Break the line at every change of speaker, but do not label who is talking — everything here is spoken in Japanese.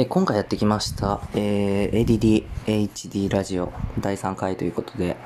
え今回やってきました、えー、ADD HD ラジオ第3回ということで、